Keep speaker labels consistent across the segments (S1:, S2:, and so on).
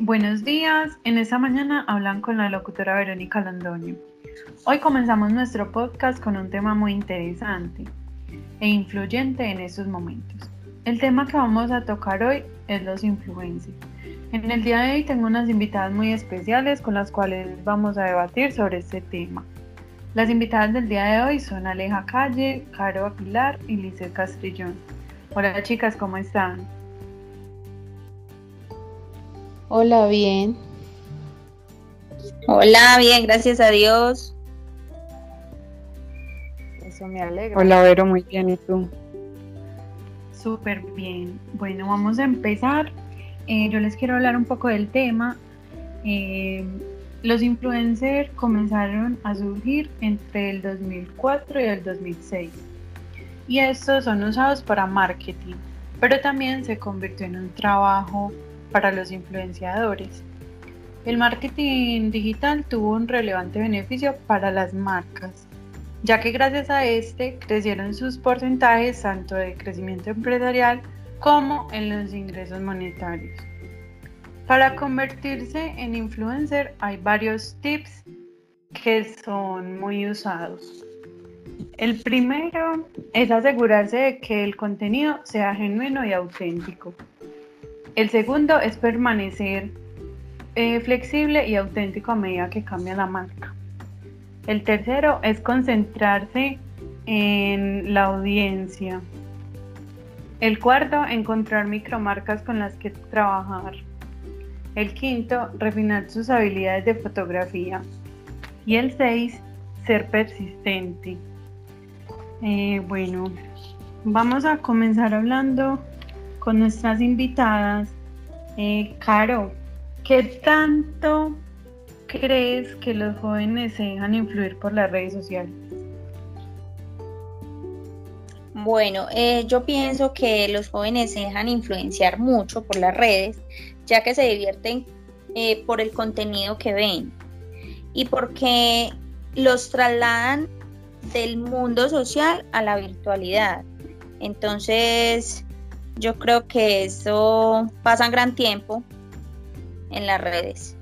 S1: buenos días. En esta mañana hablan con la locutora Verónica Londoño. Hoy comenzamos nuestro podcast con un tema muy interesante e influyente en estos momentos. El tema que vamos a tocar hoy es los influencers. En el día de hoy tengo unas invitadas muy especiales con las cuales vamos a debatir sobre este tema. Las invitadas del día de hoy son Aleja Calle, Caro Aguilar y Lice Castrillón. Hola chicas, ¿cómo están?
S2: Hola, bien.
S3: Hola, bien, gracias a Dios.
S2: Eso me alegra.
S4: Hola, Vero, muy bien, ¿y tú?
S1: Súper bien. Bueno, vamos a empezar. Eh, yo les quiero hablar un poco del tema. Eh, los influencers comenzaron a surgir entre el 2004 y el 2006. Y estos son usados para marketing, pero también se convirtió en un trabajo para los influenciadores. El marketing digital tuvo un relevante beneficio para las marcas, ya que gracias a este crecieron sus porcentajes tanto de crecimiento empresarial como en los ingresos monetarios. Para convertirse en influencer hay varios tips que son muy usados. El primero es asegurarse de que el contenido sea genuino y auténtico. El segundo es permanecer eh, flexible y auténtico a medida que cambia la marca. El tercero es concentrarse en la audiencia. El cuarto, encontrar micromarcas con las que trabajar. El quinto, refinar sus habilidades de fotografía. Y el seis, ser persistente. Eh, bueno, vamos a comenzar hablando con nuestras invitadas. Eh, Caro, ¿qué tanto crees que los jóvenes se dejan influir por las redes sociales?
S3: Bueno, eh, yo pienso que los jóvenes se dejan influenciar mucho por las redes, ya que se divierten eh, por el contenido que ven y porque los trasladan del mundo social a la virtualidad. Entonces, yo creo que eso pasa un gran tiempo en las redes.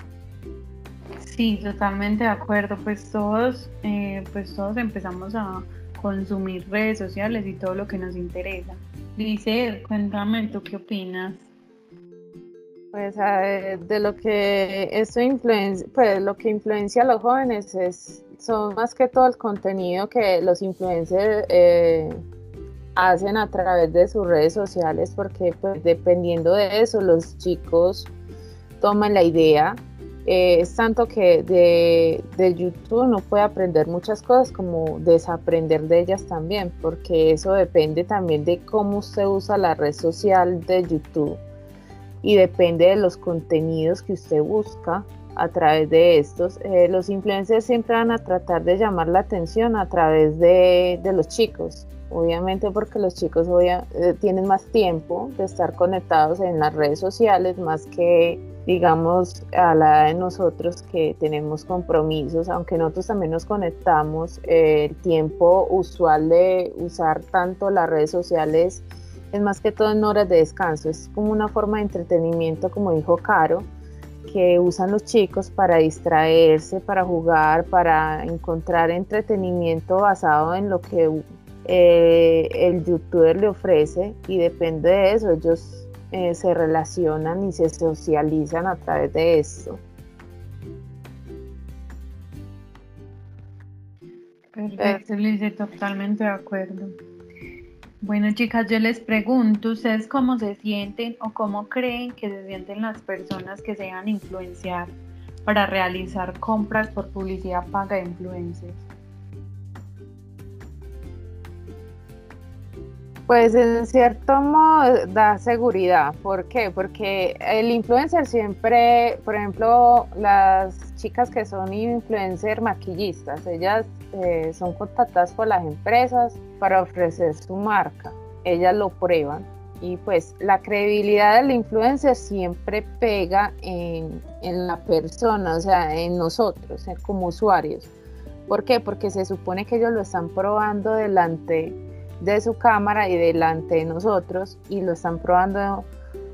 S1: Sí, totalmente de acuerdo. Pues todos, eh, pues todos empezamos a consumir redes sociales y todo lo que nos interesa. Dice, cuéntame, ¿tú qué opinas?
S2: Pues de lo que eso influencia, pues lo que influencia a los jóvenes es son más que todo el contenido que los influencers eh, hacen a través de sus redes sociales porque pues dependiendo de eso los chicos toman la idea. Eh, es tanto que de, de, YouTube no puede aprender muchas cosas como desaprender de ellas también, porque eso depende también de cómo usted usa la red social de YouTube y depende de los contenidos que usted busca a través de estos. Eh, los influencers siempre van a tratar de llamar la atención a través de, de los chicos obviamente porque los chicos eh, tienen más tiempo de estar conectados en las redes sociales más que digamos a la edad de nosotros que tenemos compromisos, aunque nosotros también nos conectamos, eh, el tiempo usual de usar tanto las redes sociales es más que todo en horas de descanso, es como una forma de entretenimiento, como dijo Caro, que usan los chicos para distraerse, para jugar, para encontrar entretenimiento basado en lo que eh, el youtuber le ofrece y depende de eso, ellos eh, se relacionan y se socializan a través de esto.
S1: Perfecto, Lice, totalmente de acuerdo. Bueno, chicas, yo les pregunto, ¿ustedes cómo se sienten o cómo creen que se sienten las personas que se dejan influenciar para realizar compras por publicidad paga de influencers?
S2: Pues en cierto modo da seguridad. ¿Por qué? Porque el influencer siempre, por ejemplo, las chicas que son influencer maquillistas, ellas eh, son contactadas por las empresas para ofrecer su marca. Ellas lo prueban y pues la credibilidad del influencer siempre pega en, en la persona, o sea, en nosotros, como usuarios. ¿Por qué? Porque se supone que ellos lo están probando delante de su cámara y delante de nosotros y lo están probando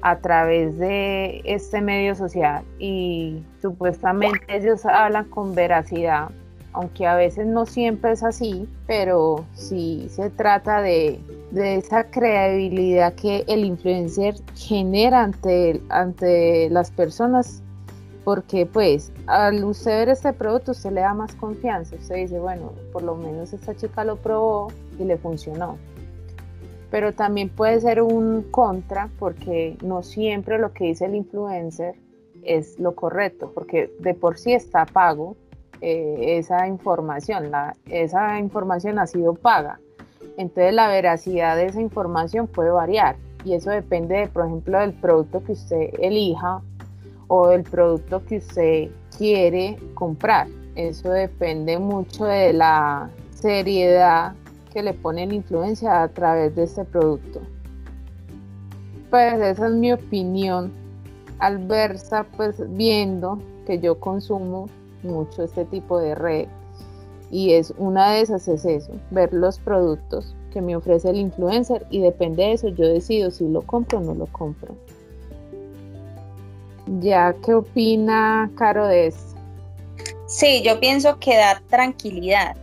S2: a través de este medio social. Y supuestamente ellos hablan con veracidad, aunque a veces no siempre es así, pero sí se trata de, esa credibilidad que el influencer genera ante, ante las personas, porque pues al usted ver este producto usted le da más confianza, usted dice, bueno, por lo menos esta chica lo probó le funcionó pero también puede ser un contra porque no siempre lo que dice el influencer es lo correcto, porque de por sí está pago eh, esa información, la, esa información ha sido paga. Entonces la veracidad de esa información puede variar y eso depende, por ejemplo, del producto que usted elija o del producto que usted quiere comprar. Eso depende mucho de la seriedad que le ponen influencia a través de este producto. Pues esa es mi opinión al versa, pues viendo que yo consumo mucho este tipo de red y es una de esas es eso, ver los productos que me ofrece el influencer y depende de eso yo decido si lo compro o no lo compro. Ya, ¿qué opina Caro de esto?
S3: Sí, yo pienso que da tranquilidad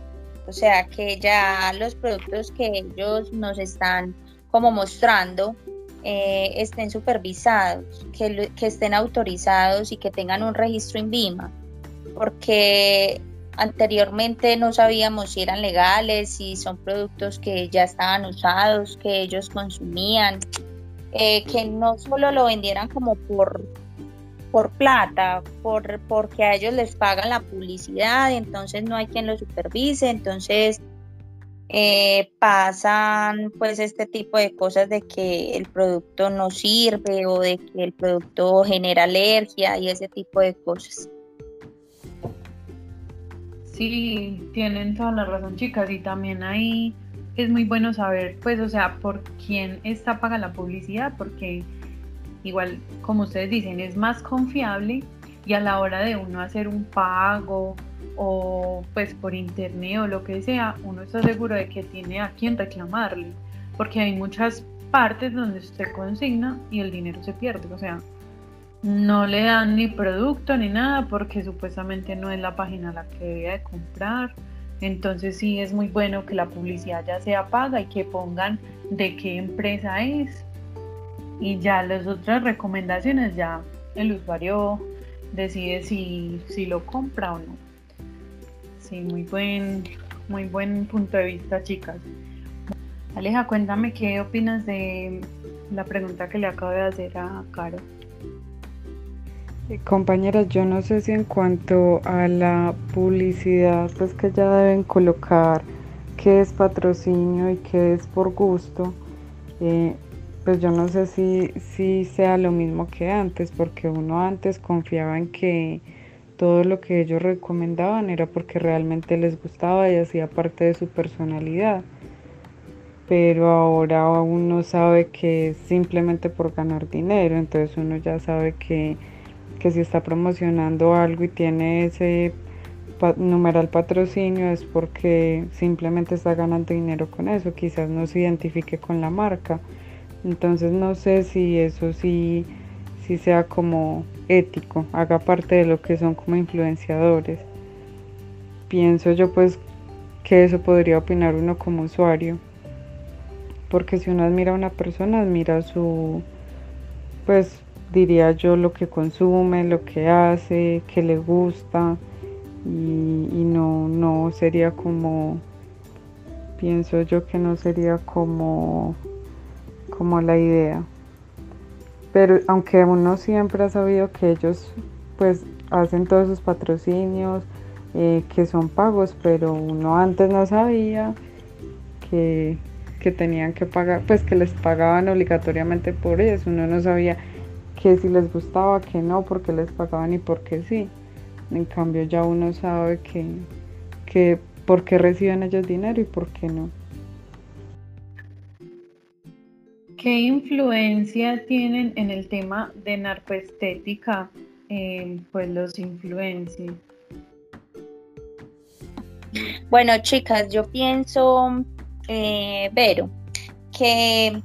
S3: o sea, que ya los productos que ellos nos están como mostrando eh, estén supervisados, que, estén autorizados y que tengan un registro en VIMA, porque anteriormente no sabíamos si eran legales, si son productos que ya estaban usados, que ellos consumían, eh, que no solo lo vendieran como por por plata, por, porque a ellos les pagan la publicidad, entonces no hay quien lo supervise, entonces eh, pasan pues este tipo de cosas de que el producto no sirve o de que el producto genera alergia y ese tipo de cosas.
S1: Sí, tienen toda la razón chicas y también ahí es muy bueno saber pues o sea por quién está paga la publicidad porque igual como ustedes dicen, es más confiable y a la hora de uno hacer un pago o pues por internet o lo que sea, uno está seguro de que tiene a quien reclamarle, porque hay muchas partes donde usted consigna y el dinero se pierde, o sea, no le dan ni producto ni nada porque supuestamente no es la página la que debe de comprar. Entonces sí es muy bueno que la publicidad ya sea paga y que pongan de qué empresa es y ya las otras recomendaciones ya el usuario decide si, si lo compra o no. Sí, muy buen, muy buen punto de vista, chicas. Aleja, cuéntame qué opinas de la pregunta que le acabo de hacer a Caro.
S4: Compañeras, yo no sé si en cuanto a la publicidad, pues que ya deben colocar qué es patrocinio y qué es por gusto. Eh, pues yo no sé si, si sea lo mismo que antes, porque uno antes confiaba en que todo lo que ellos recomendaban era porque realmente les gustaba y hacía parte de su personalidad. Pero ahora uno sabe que es simplemente por ganar dinero, entonces uno ya sabe que, que si está promocionando algo y tiene ese numeral patrocinio es porque simplemente está ganando dinero con eso, quizás no se identifique con la marca entonces no sé si eso sí, sí sea como ético, haga parte de lo que son como influenciadores. Pienso yo pues que eso podría opinar uno como usuario. Porque si uno admira a una persona, admira su, pues diría yo lo que consume, lo que hace, que le gusta y, y no, no sería como, pienso yo que no sería como como la idea. Pero aunque uno siempre ha sabido que ellos pues hacen todos sus patrocinios, eh, que son pagos, pero uno antes no sabía que, que, tenían que pagar, pues que les pagaban obligatoriamente por eso, uno no sabía que si les gustaba, que no, porque les pagaban y por qué sí. En cambio ya uno sabe que, que por qué reciben ellos dinero y por qué no.
S1: ¿Qué influencia tienen en el tema de narcoestética eh, pues los influencers?
S3: Bueno, chicas, yo pienso, eh, Vero, que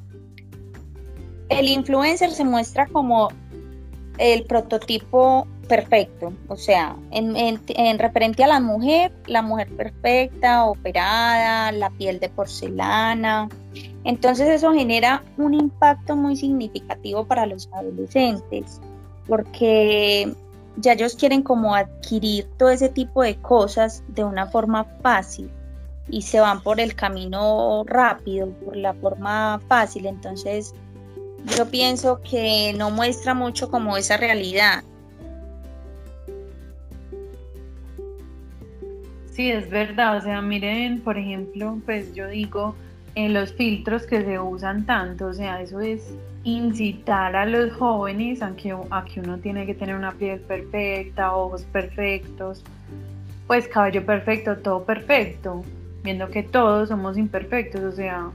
S3: el influencer se muestra como el prototipo perfecto, o sea, en, en, referente a la mujer, la mujer perfecta, operada, la piel de porcelana. Entonces eso genera un impacto muy significativo para los adolescentes, porque ya ellos quieren como adquirir todo ese tipo de cosas de una forma fácil y se van por el camino rápido, por la forma fácil. Entonces yo pienso que no muestra mucho como esa realidad.
S1: Sí, es verdad. O sea, miren, por ejemplo, pues yo digo, en los filtros que se usan tanto, o sea, eso es incitar a los jóvenes a que, a que uno tiene que tener una piel perfecta, ojos perfectos, pues cabello perfecto, todo perfecto, viendo que todos somos imperfectos, o sea,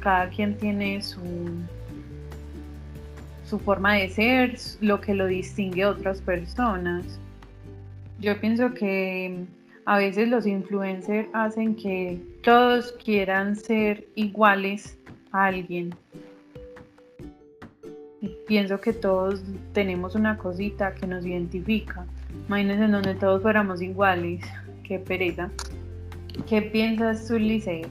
S1: cada quien tiene su, su forma de ser, lo que lo distingue a otras personas. Yo pienso que a veces los influencers hacen que todos quieran ser iguales a alguien. pienso que todos tenemos una cosita que nos identifica. Imagínense en donde todos fuéramos iguales. Qué pereza. ¿Qué piensas tú, Liceo?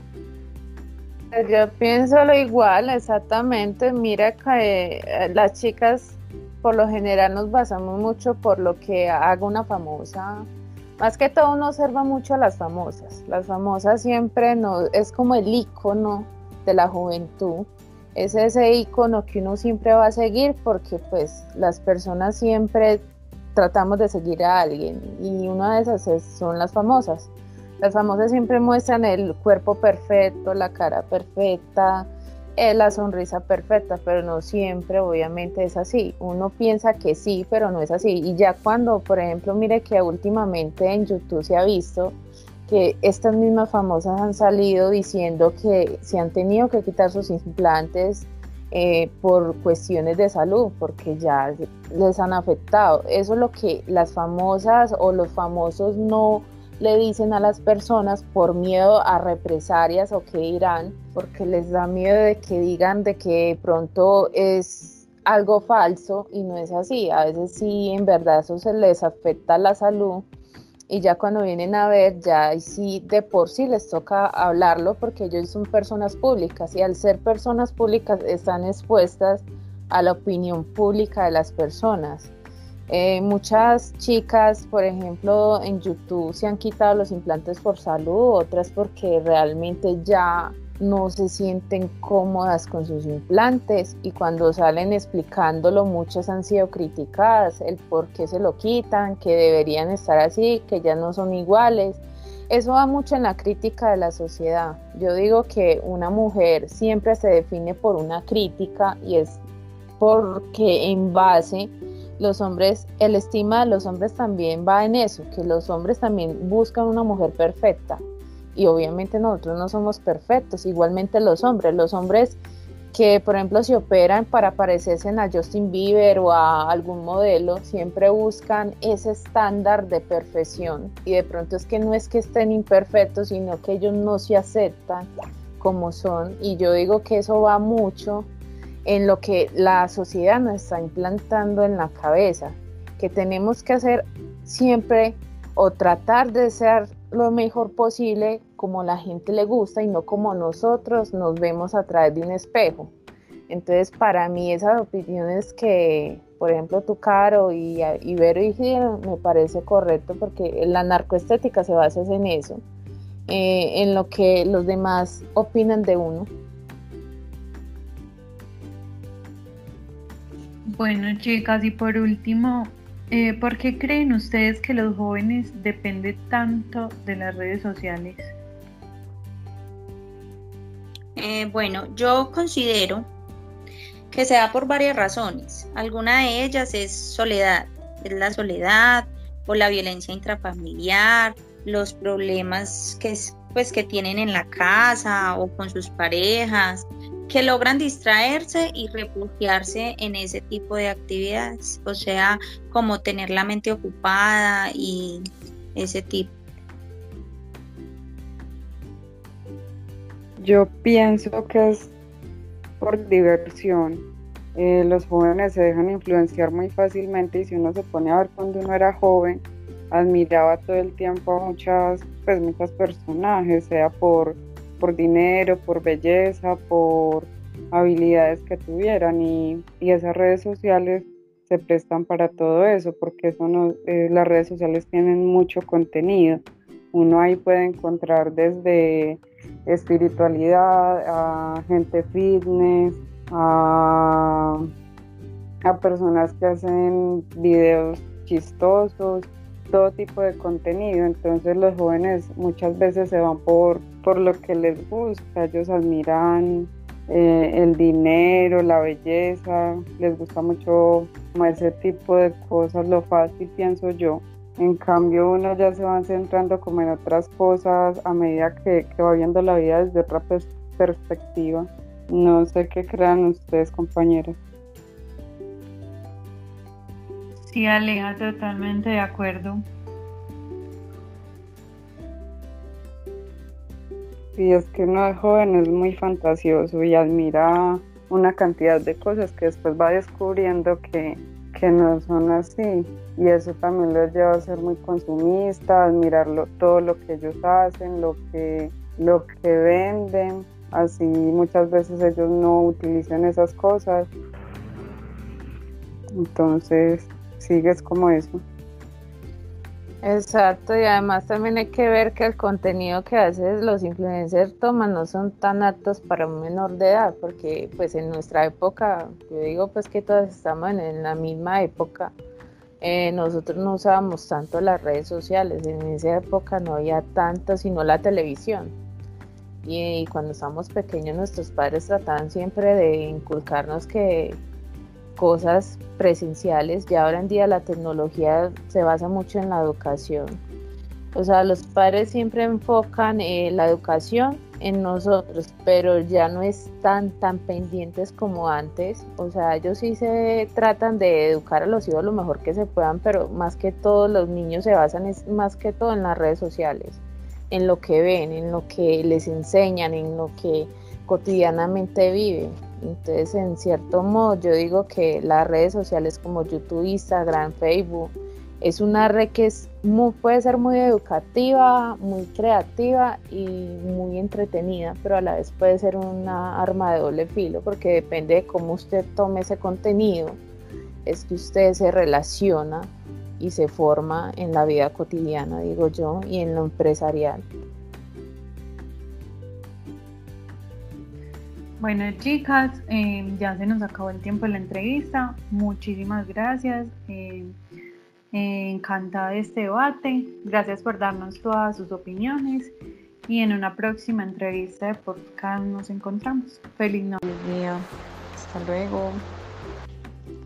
S2: Yo pienso lo igual, exactamente. Mira que eh, las chicas por lo general nos basamos mucho por lo que haga una famosa. Más que todo uno observa mucho a las famosas. Las famosas siempre no, es como el icono de la juventud. Es ese icono que uno siempre va a seguir porque pues las personas siempre tratamos de seguir a alguien y una de esas son las famosas. Las famosas siempre muestran el cuerpo perfecto, la cara perfecta, eh, la sonrisa perfecta, pero no siempre obviamente es así. Uno piensa que sí, pero no es así. Y ya cuando, por ejemplo, mire que últimamente en YouTube se ha visto que estas mismas famosas han salido diciendo que se han tenido que quitar sus implantes eh, por cuestiones de salud, porque ya les han afectado. Eso es lo que las famosas o los famosos no le dicen a las personas por miedo a represalias o qué dirán, porque les da miedo de que digan de que pronto es algo falso y no es así. A veces sí, en verdad eso se les afecta la salud y ya cuando vienen a ver, ya sí de por sí les toca hablarlo porque ellos son personas públicas y al ser personas públicas están expuestas a la opinión pública de las personas. Eh, muchas chicas, por ejemplo, en YouTube se han quitado los implantes por salud, otras porque realmente ya no se sienten cómodas con sus implantes y cuando salen explicándolo muchas han sido criticadas, el por qué se lo quitan, que deberían estar así, que ya no son iguales. Eso va mucho en la crítica de la sociedad. Yo digo que una mujer siempre se define por una crítica y es porque en base los hombres, el estima de los hombres también va en eso, que los hombres también buscan una mujer perfecta. Y obviamente nosotros no somos perfectos, igualmente los hombres, los hombres que por ejemplo se operan para parecerse a Justin Bieber o a algún modelo, siempre buscan ese estándar de perfección. Y de pronto es que no es que estén imperfectos, sino que ellos no se aceptan como son. Y yo digo que eso va mucho en lo que la sociedad nos está implantando en la cabeza, que tenemos que hacer siempre o tratar de ser lo mejor posible como la gente le gusta y no como nosotros nos vemos a través de un espejo. Entonces, para mí esas opiniones que, por ejemplo, tu Caro y Ibero dijeron, me parece correcto porque la narcoestética se basa en eso, eh, en lo que los demás opinan de uno.
S1: Bueno, chicas, y por último, eh, ¿por qué creen ustedes que los jóvenes dependen tanto de las redes sociales?
S3: Eh, bueno, yo considero que se da por varias razones. Alguna de ellas es soledad, es la soledad o la violencia intrafamiliar, los problemas que, pues, que tienen en la casa o con sus parejas, que logran distraerse y refugiarse en ese tipo de actividades, o sea, como tener la mente ocupada y ese tipo.
S4: Yo pienso que es por diversión, eh, los jóvenes se dejan influenciar muy fácilmente y si uno se pone a ver cuando uno era joven, admiraba todo el tiempo a muchas, pues muchos personajes, sea por, por dinero, por belleza, por habilidades que tuvieran y, esas redes sociales se prestan para todo eso porque eso eh, las redes sociales tienen mucho contenido. Uno ahí puede encontrar desde espiritualidad a gente fitness, a, a personas que hacen videos chistosos, todo tipo de contenido. Entonces los jóvenes muchas veces se van por, por lo que les gusta, ellos admiran eh, el dinero, la belleza, les gusta mucho ese tipo de cosas, lo fácil pienso yo. En cambio uno ya se van centrando como en otras cosas a medida que, que va viendo la vida desde otra perspectiva. No sé qué crean ustedes, compañeros.
S1: Sí, Aleja, totalmente de acuerdo.
S4: Sí, es que uno de joven es muy fantasioso y admira una cantidad de cosas que después va descubriendo que, que no son así. Y eso también los lleva a ser muy consumista, admirar todo lo que ellos hacen, lo que, lo que venden así muchas veces ellos no utilizan esas cosas. Entonces, sigues como eso.
S2: Exacto, y además también hay que ver que el contenido que hacen los influencers toman no son tan aptos para un menor de edad, porque pues en nuestra época, yo digo pues que todos estamos en, la misma época, eh, nosotros no usábamos tanto las redes sociales, en esa época no había tanto sino la televisión y, cuando estábamos pequeños nuestros padres trataban siempre de inculcarnos que cosas presenciales, ya ahora en día la tecnología se basa mucho en la educación. O sea, los padres siempre enfocan eh, la educación en nosotros, pero ya no están tan pendientes como antes. O sea, ellos sí se tratan de educar a los hijos lo mejor que se puedan, pero más que todo los niños se basan es, más que todo en las redes sociales en lo que ven, en lo que les enseñan, en lo que cotidianamente viven. Entonces, en cierto modo, yo digo que las redes sociales como YouTube, Instagram, Facebook, es una red que es puede ser muy educativa, muy creativa y muy entretenida, pero a la vez puede ser una arma de doble filo, porque depende de cómo usted tome ese contenido, es que usted se relaciona y se forma en la vida cotidiana, digo yo, y en lo empresarial.
S1: Bueno, chicas, eh, ya se nos acabó el tiempo de la entrevista. Muchísimas gracias. Eh, eh, encantada de este debate. Gracias por darnos todas sus opiniones. Y en una próxima entrevista de podcast nos encontramos. Feliz noche.
S2: Hasta luego.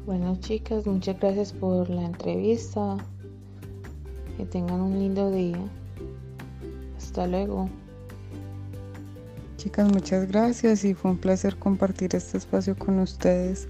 S2: Bueno chicas, muchas gracias por la entrevista. Que tengan un lindo día. Hasta luego.
S4: Chicas, muchas gracias y fue un placer compartir este espacio con ustedes.